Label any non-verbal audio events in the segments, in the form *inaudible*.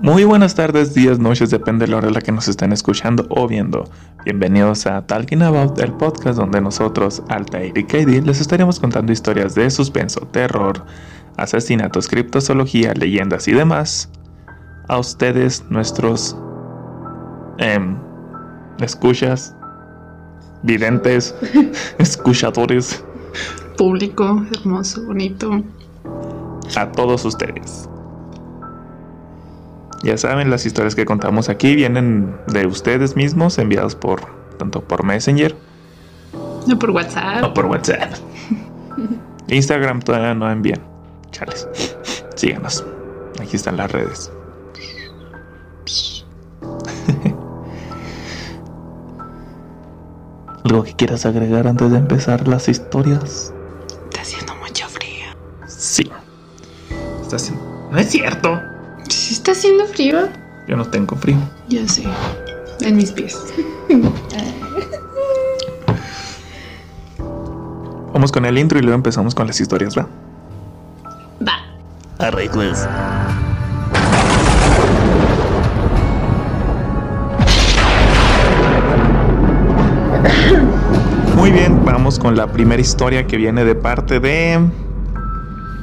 Muy buenas tardes, días, noches, depende de la hora en la que nos estén escuchando o viendo. Bienvenidos a Talking About, el podcast donde nosotros, Altair y Katie, les estaremos contando historias de suspenso, terror, asesinatos, criptozoología, leyendas y demás. A ustedes, nuestros em, escuchas, videntes, *laughs* escuchadores, Público, hermoso, bonito. a todos ustedes. Ya saben, las historias que contamos aquí vienen de ustedes mismos, enviados por tanto por Messenger No por WhatsApp. o por WhatsApp. *laughs* Instagram todavía no envían. Chales. Síganos. Aquí están las redes. *laughs* ¿Algo que quieras agregar antes de empezar las historias? Está haciendo mucho frío. Sí. Está haciendo... No es cierto. Está haciendo frío. Yo no tengo frío. Ya sé. En mis pies. Vamos con el intro y luego empezamos con las historias, ¿va? Va. Arregles. Muy bien, vamos con la primera historia que viene de parte de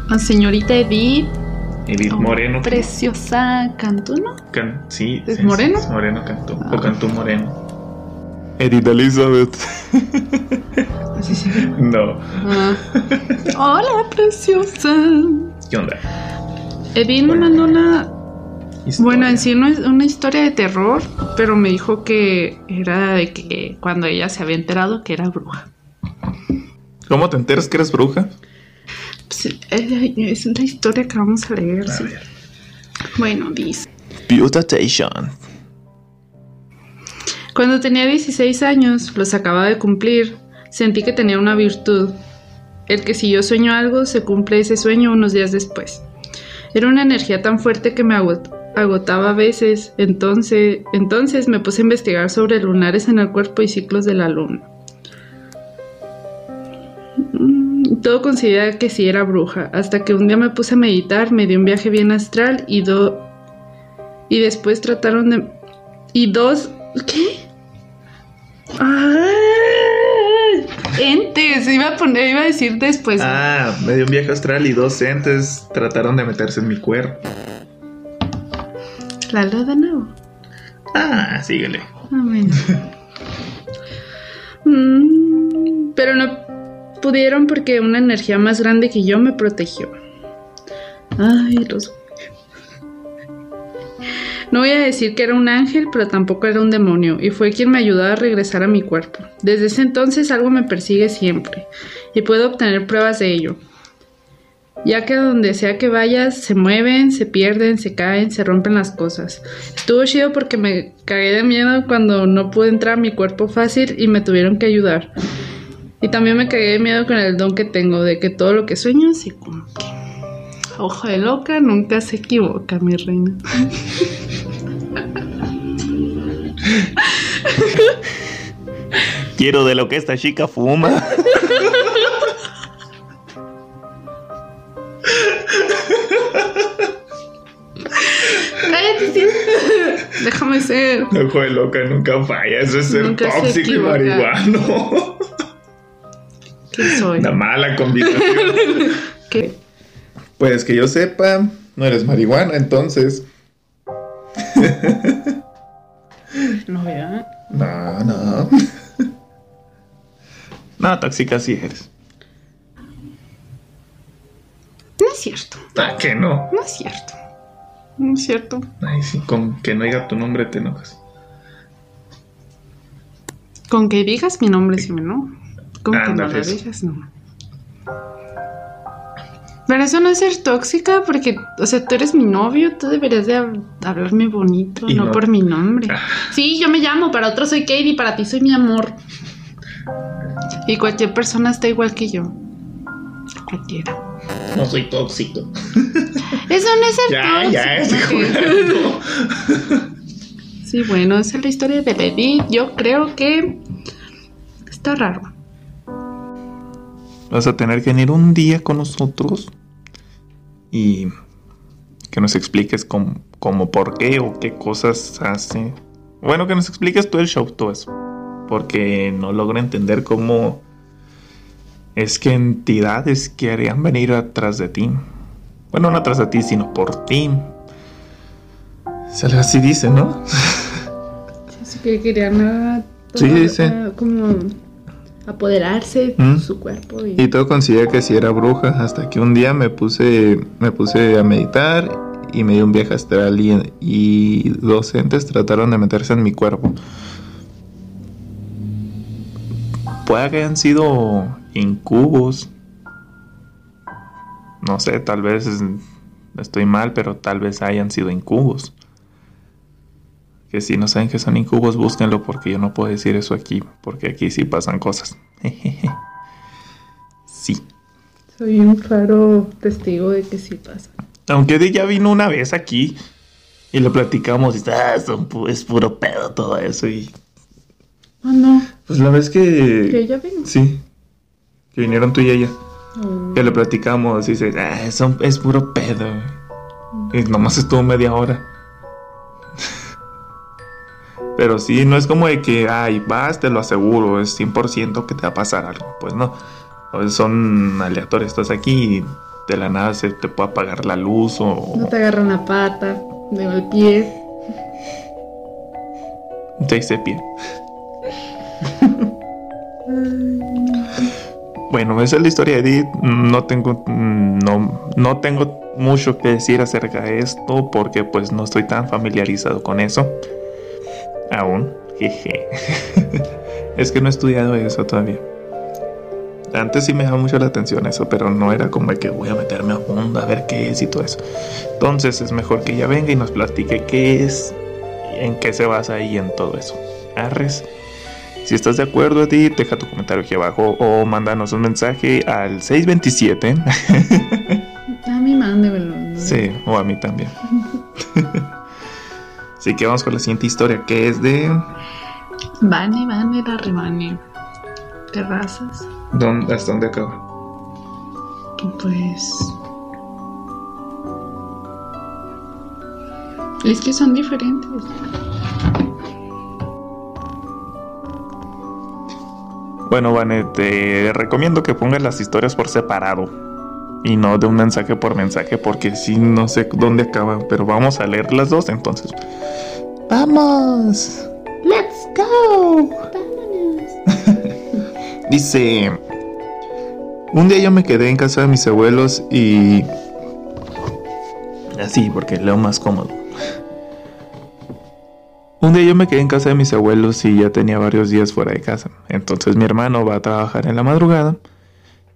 La señorita Edith. Edith oh, Moreno. Preciosa Cantú, ¿no? Can- sí, ¿Es sí, Moreno? sí, Moreno Cantú. Ah. O Cantú Moreno. Edith Elizabeth. Así no. Ah. Hola, *laughs* preciosa. ¿Qué onda? Edith me Bueno. mandó una. Historia. Bueno, en sí no es una historia de terror, pero me dijo que era de que cuando ella se había enterado que era bruja. ¿Cómo te enteras que eres bruja? Es la historia que vamos a leer. A sí. ver. Bueno, dice. Cuando tenía 16 años, los acababa de cumplir, sentí que tenía una virtud. El que si yo sueño algo, se cumple ese sueño unos días después. Era una energía tan fuerte que me agot- agotaba a veces, entonces, entonces me puse a investigar sobre lunares en el cuerpo y ciclos de la luna. Todo consideraba que sí era bruja, hasta que un día me puse a meditar, me dio un viaje bien astral y do y después trataron de y dos ¿qué? ¡Ay! Entes, iba a poner, iba a decir después. Ah, me dio un viaje astral y dos entes trataron de meterse en mi cuerpo. La de nuevo. Ah, síguele. Ah, bueno. *laughs* Mm, pero no pudieron porque una energía más grande que yo me protegió. Ay, los... No voy a decir que era un ángel, pero tampoco era un demonio, y fue quien me ayudó a regresar a mi cuerpo. Desde ese entonces algo me persigue siempre, y puedo obtener pruebas de ello. Ya que donde sea que vayas, se mueven, se pierden, se caen, se rompen las cosas. Estuvo chido porque me cagué de miedo cuando no pude entrar a mi cuerpo fácil y me tuvieron que ayudar. Y también me cagué de miedo con el don que tengo de que todo lo que sueño se cumple. Ojo de loca nunca se equivoca, mi reina. *laughs* Quiero de lo que esta chica fuma. Cállate, sí. Déjame ser. Ojo de loca nunca falla. Eso es ser Nunca se tóxico y marihuano. ¿Qué soy? Una mala combinación. *laughs* ¿Qué? Pues que yo sepa, no eres marihuana, entonces. *laughs* No, ¿verdad? No, no. No, tóxica sí eres. No es cierto. ¿A que no? No es cierto. No es cierto. Ay, sí, con que no diga tu nombre te enojas. Con que digas mi nombre, sí, ¿no? Con que no eso. digas, no. Pero eso no es ser tóxica, porque, o sea, tú eres mi novio, tú deberías de hab- hablarme bonito, no, no- por mi nombre. Ah. Sí, yo me llamo, para otros soy Katie, para ti soy mi amor. Y cualquier persona está igual que yo. Cualquiera. No soy tóxico. Eso no es ser Ya, ya, estoy tóxico. jugando. Sí, bueno, esa es la historia de Edith. Yo creo que está raro. Vas a tener que venir un día con nosotros y que nos expliques cómo, cómo, por qué o qué cosas hace. Bueno, que nos expliques todo el show, todo eso. Porque no logro entender cómo es que entidades querían venir atrás de ti. Bueno, no atrás de ti, sino por ti. Así dice, ¿no? *laughs* Sí, que querían sí, dice. como apoderarse de mm. su cuerpo. Y... todo considera que si era bruja, hasta que un día me puse, me puse a meditar y me dio un viaje astral y, y docentes trataron de meterse en mi cuerpo. Puede que hayan sido incubos. No sé, tal vez estoy mal, pero tal vez hayan sido incubos. Que si no saben que son incubos, búsquenlo porque yo no puedo decir eso aquí, porque aquí sí pasan cosas. *laughs* sí. Soy un claro testigo de que sí pasa. Aunque ya vino una vez aquí y le platicamos y ah, es puro pedo todo eso y... Ah, no. Pues la vez que... Que ella vino. Sí. Que vinieron tú y ella. Oh. Que le platicamos y dice, ah, es puro pedo. Y nomás estuvo media hora. Pero sí, no es como de que, ay, vas, te lo aseguro, es 100% que te va a pasar algo. Pues no. Son aleatorios. Estás aquí y de la nada se te puede apagar la luz o. No te agarra una pata, de el pie. Te hice pie. bueno, esa es la historia de Edith. No tengo, no, no tengo mucho que decir acerca de esto porque pues no estoy tan familiarizado con eso. Aún. Jeje. *laughs* es que no he estudiado eso todavía. Antes sí me daba mucho la atención eso, pero no era como que voy a meterme a fondo a ver qué es y todo eso. Entonces es mejor que ella venga y nos platique qué es, en qué se basa y en todo eso. Arres. Si estás de acuerdo a ti, deja tu comentario aquí abajo o mándanos un mensaje al 627. *laughs* a mí mándemelo. Sí, o a mí también. *laughs* Así que vamos con la siguiente historia, que es de... Vane, Vane, la Rimani. Terrazas. ¿Dónde, ¿Hasta dónde acaba? Pues... Es que son diferentes. Bueno, Vane, te recomiendo que pongas las historias por separado y no de un mensaje por mensaje porque sí no sé dónde acaban, pero vamos a leer las dos entonces. Vamos. Let's go. *laughs* Dice, un día yo me quedé en casa de mis abuelos y así porque leo más cómodo. Un día yo me quedé en casa de mis abuelos y ya tenía varios días fuera de casa. Entonces mi hermano va a trabajar en la madrugada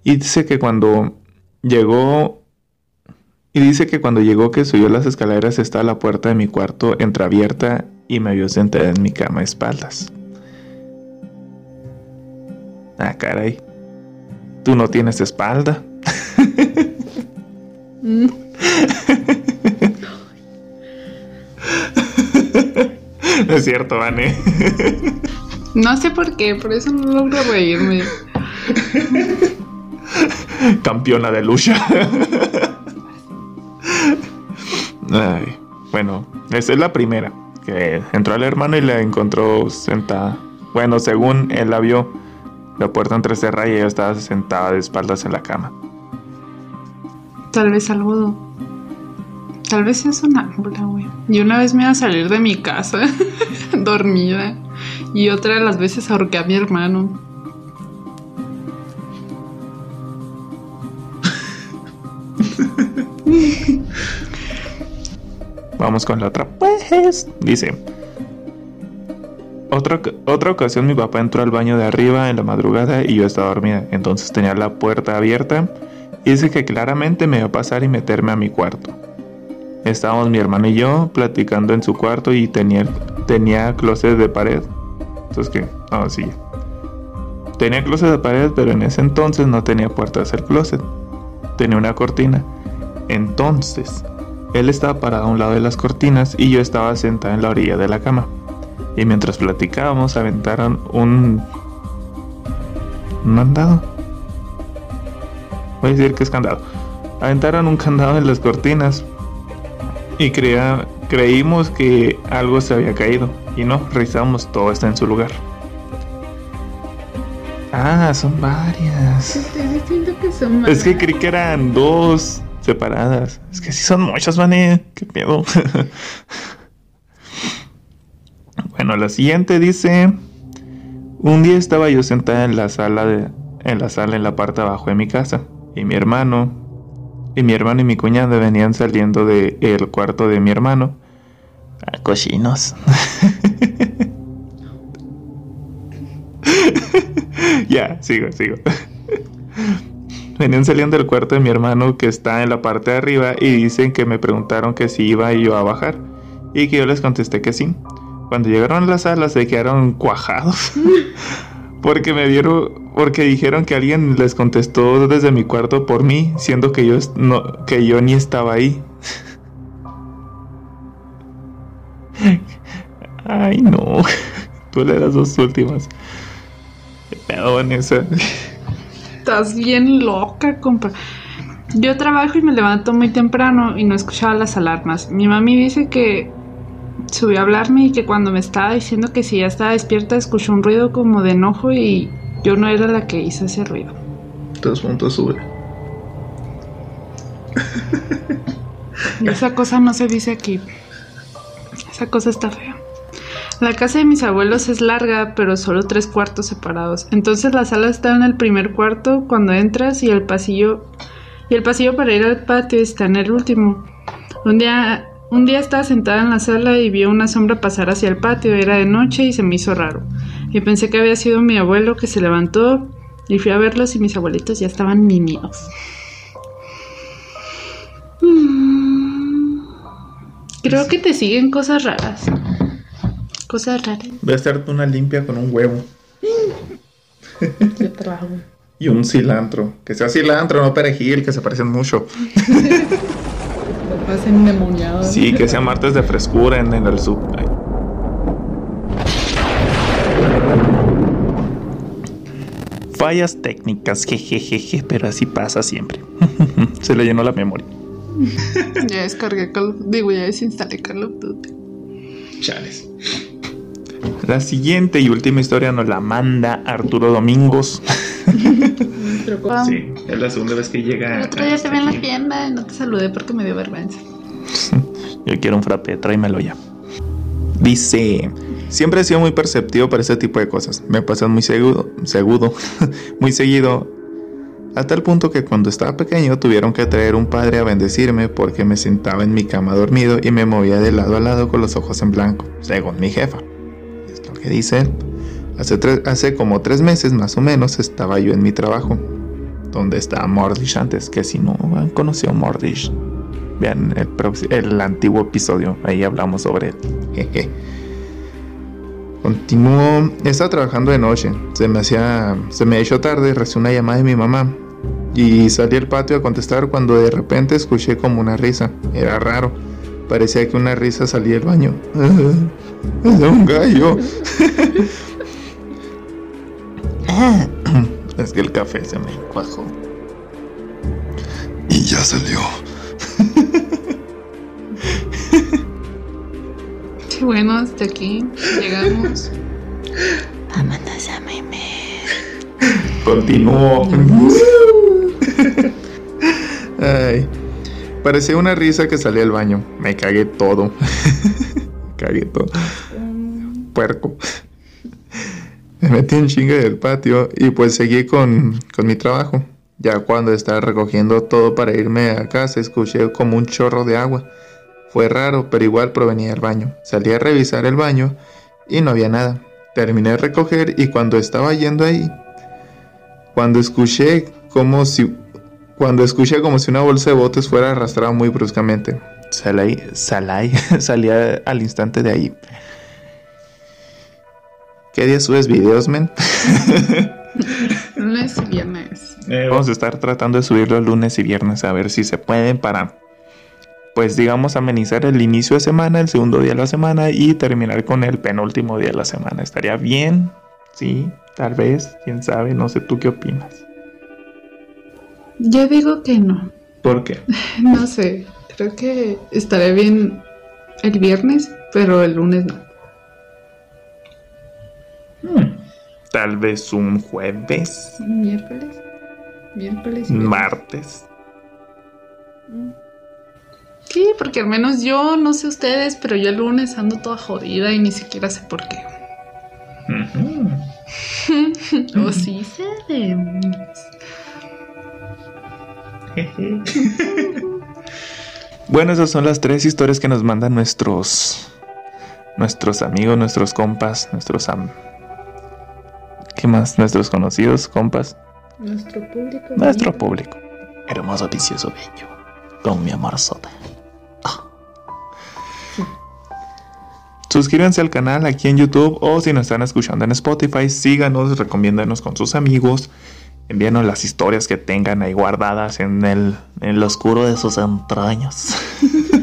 y dice que cuando Llegó y dice que cuando llegó que subió las escaleras está la puerta de mi cuarto entreabierta y me vio sentada en mi cama a espaldas. Ah, caray. Tú no tienes espalda. *laughs* no es cierto, Vane. no sé por qué, por eso no logro reírme. campeona de lucha. Bueno, esa es la primera. Que entró al hermano y la encontró sentada. Bueno, según él la vio, la puerta entrecerrada y ella estaba sentada de espaldas en la cama. Tal vez algo. Tal vez es una ámbula, güey. Y una vez me iba a salir de mi casa, *laughs* dormida. Y otra de las veces ahorqué a mi hermano. Vamos con la otra. Pues, dice. Otra, otra ocasión mi papá entró al baño de arriba en la madrugada y yo estaba dormida. Entonces tenía la puerta abierta y dice que claramente me iba a pasar y meterme a mi cuarto. Estábamos mi hermano y yo platicando en su cuarto y tenía, tenía closet de pared. Entonces, ¿qué? Ah, sí. Tenía closet de pared, pero en ese entonces no tenía puerta hacia el closet. Tenía una cortina. Entonces, él estaba parado a un lado de las cortinas y yo estaba sentada en la orilla de la cama. Y mientras platicábamos aventaron un... un mandado. Voy a decir que es candado. Aventaron un candado en las cortinas. y crea, creímos que algo se había caído y no, revisamos, todo está en su lugar. Ah, son varias. Estoy diciendo que son Es que creí que eran dos separadas. Es que sí son muchas, Vane. Qué miedo. *laughs* bueno, la siguiente dice: Un día estaba yo sentada en la sala de, en la sala en la parte abajo de mi casa y mi hermano y mi hermano y mi cuñada venían saliendo del el cuarto de mi hermano. A cochinos. *laughs* ya, sigo, sigo. Venían saliendo del cuarto de mi hermano que está en la parte de arriba y dicen que me preguntaron que si iba yo a bajar y que yo les contesté que sí. Cuando llegaron a la sala se quedaron cuajados *laughs* porque me vieron porque dijeron que alguien les contestó desde mi cuarto por mí, siendo que yo no que yo ni estaba ahí. *laughs* Ay, no. *laughs* Tú le das dos últimas. Qué pedo, Vanessa. Estás bien loca, compa. Yo trabajo y me levanto muy temprano y no escuchaba las alarmas. Mi mami dice que subió a hablarme y que cuando me estaba diciendo que si ya estaba despierta escuchó un ruido como de enojo y yo no era la que hizo ese ruido. Dos puntos sube. Esa cosa no se dice aquí. Esa cosa está fea. La casa de mis abuelos es larga, pero solo tres cuartos separados. Entonces la sala está en el primer cuarto cuando entras y el pasillo y el pasillo para ir al patio está en el último. Un día un día estaba sentada en la sala y vi una sombra pasar hacia el patio. Era de noche y se me hizo raro. Y pensé que había sido mi abuelo que se levantó y fui a verlos y mis abuelitos ya estaban mimidos. Mm. Creo que te siguen cosas raras. Cosas raras. Voy a hacerte una limpia con un huevo Yo trabajo. y un cilantro. Que sea cilantro, no perejil, que se parecen mucho. Lo. Sí, que sea martes de frescura en, en el sub. Ay. Fallas técnicas, jejejeje, pero así pasa siempre. *laughs* Se le llenó la memoria. *laughs* Ya descargué Call of Digo, ya desinstalé Call of Duty. Chales. La siguiente y última historia nos la manda Arturo Domingos. *laughs* Sí, es la segunda vez que llega. El otro día te vi en la aquí. tienda y no te saludé porque me dio vergüenza. *laughs* Yo quiero un frappe, tráemelo ya. Dice, siempre he sido muy perceptivo para ese tipo de cosas. Me pasan muy seguido, seguido, *laughs* muy seguido. A tal punto que cuando estaba pequeño tuvieron que traer un padre a bendecirme porque me sentaba en mi cama dormido y me movía de lado a lado con los ojos en blanco, según mi jefa. Que dice. Hace, tres- hace como tres meses más o menos estaba yo en mi trabajo, donde estaba Mordish antes, que si no han conocido Mordish, Vean el, el antiguo episodio, ahí hablamos sobre él. Jeje. Continúo, estaba trabajando de noche, se me hacía, se me hizo tarde, recibí una llamada de mi mamá y salí al patio a contestar cuando de repente escuché como una risa, era raro, parecía que una risa salía del baño. *laughs* Es de un gallo. *laughs* es que el café se me cuajó. Y ya salió. *laughs* Qué bueno, hasta aquí llegamos. Continúo. *laughs* Ay. Parecía una risa que salía del baño. Me cagué todo. Cagué todo. Puerco. Me metí en chinga del patio y pues seguí con, con mi trabajo. Ya cuando estaba recogiendo todo para irme a casa, escuché como un chorro de agua. Fue raro, pero igual provenía del baño. Salí a revisar el baño y no había nada. Terminé de recoger y cuando estaba yendo ahí, cuando escuché como si cuando escuché como si una bolsa de botes fuera arrastrada muy bruscamente. Salí, salí, *laughs* salía al instante de ahí. ¿Qué día subes videos, men? *laughs* Lunes y viernes. Eh, vamos a estar tratando de subirlo lunes y viernes a ver si se pueden para, pues digamos, amenizar el inicio de semana, el segundo día de la semana y terminar con el penúltimo día de la semana. ¿Estaría bien? Sí, tal vez, quién sabe, no sé tú qué opinas. Yo digo que no. ¿Por qué? *laughs* No sé. Creo que estaré bien el viernes, pero el lunes no. Hmm, Tal vez un jueves, Miércoles. Miércoles. martes. viernes. Sí, porque al menos yo, no sé ustedes, pero yo el lunes ando toda jodida y ni siquiera sé por qué. Ujú. *laughs* O sí sabemos. *laughs* Bueno, esas son las tres historias que nos mandan nuestros nuestros amigos, nuestros compas, nuestros am ¿Qué más? Nuestros conocidos, compas, Nuestro público. nuestro público. Hermoso, vicioso, bello. Con mi amor sota. Suscríbanse al canal aquí en YouTube o si nos están escuchando en Spotify, síganos, recomiéndanos con sus amigos, envíanos las historias que tengan ahí guardadas en el, en lo oscuro de sus entrañas. *laughs*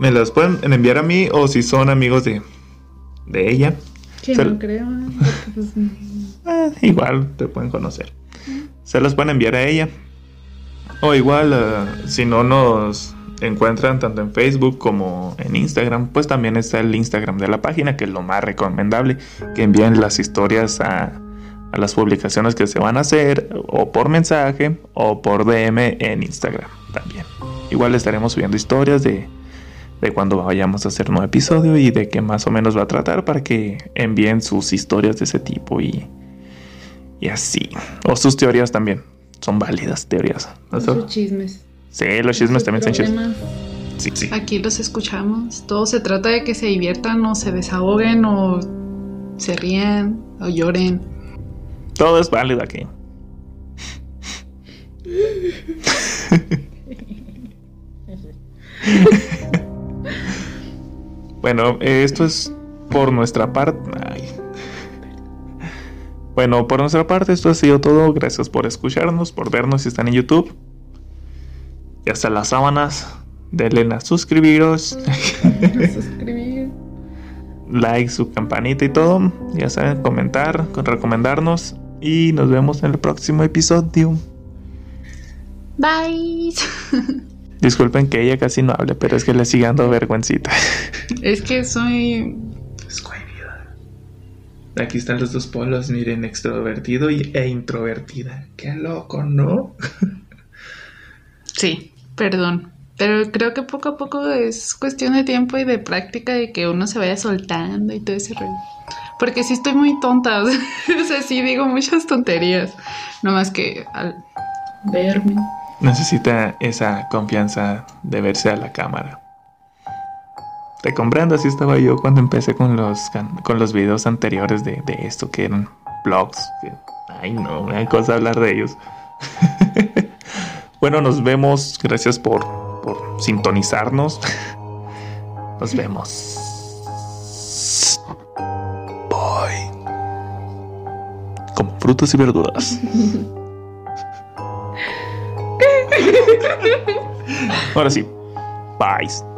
Me las pueden enviar a mí o si son amigos de, de ella, Que Se- no creo. ¿eh? *laughs* Pues, eh, igual te pueden conocer. Se las pueden enviar a ella. O igual, eh, si no nos encuentran tanto en Facebook como en Instagram, pues también está el Instagram de la página, que es lo más recomendable, que envíen las historias a, a las publicaciones que se van a hacer, o por mensaje, o por DM en Instagram también. Igual estaremos subiendo historias de, de cuando vayamos a hacer un nuevo episodio y de qué más o menos va a tratar para que envíen sus historias de ese tipo y, y así. O sus teorías también. Son válidas teorías. ¿no? sus chismes. Sí, los chismes también son chismes. problemas. Sí, sí. Aquí los escuchamos. Todo se trata de que se diviertan o se desahoguen o se rían o lloren. Todo es válido aquí. bueno, esto es por nuestra parte. Bueno, por nuestra parte esto ha sido todo. Gracias por escucharnos, por vernos si están en YouTube. Y hasta las sábanas. Denle a suscribiros, Suscribir. like, su campanita y todo. Ya saben, comentar, recomendarnos. Y nos vemos en el próximo episodio. Bye. Disculpen que ella casi no hable, pero es que le sigue dando vergüencita. Es que soy. Es cohibida. Aquí están los dos polos, miren, extrovertido y, e introvertida. Qué loco, ¿no? Sí, perdón. Pero creo que poco a poco es cuestión de tiempo y de práctica de que uno se vaya soltando y todo ese rollo. Porque sí estoy muy tonta. *laughs* O sea, sí digo muchas tonterías. No más que al verme. Necesita esa confianza de verse a la cámara. Te comprendo, así estaba yo cuando empecé con los, con los videos anteriores de, esto, que eran vlogs. que- Ay, no, da cosa hablar de ellos. *laughs* bueno, nos vemos. Gracias por, por sintonizarnos. *laughs* Nos vemos. Frutas y verduras. *laughs* Ahora sí. Bye.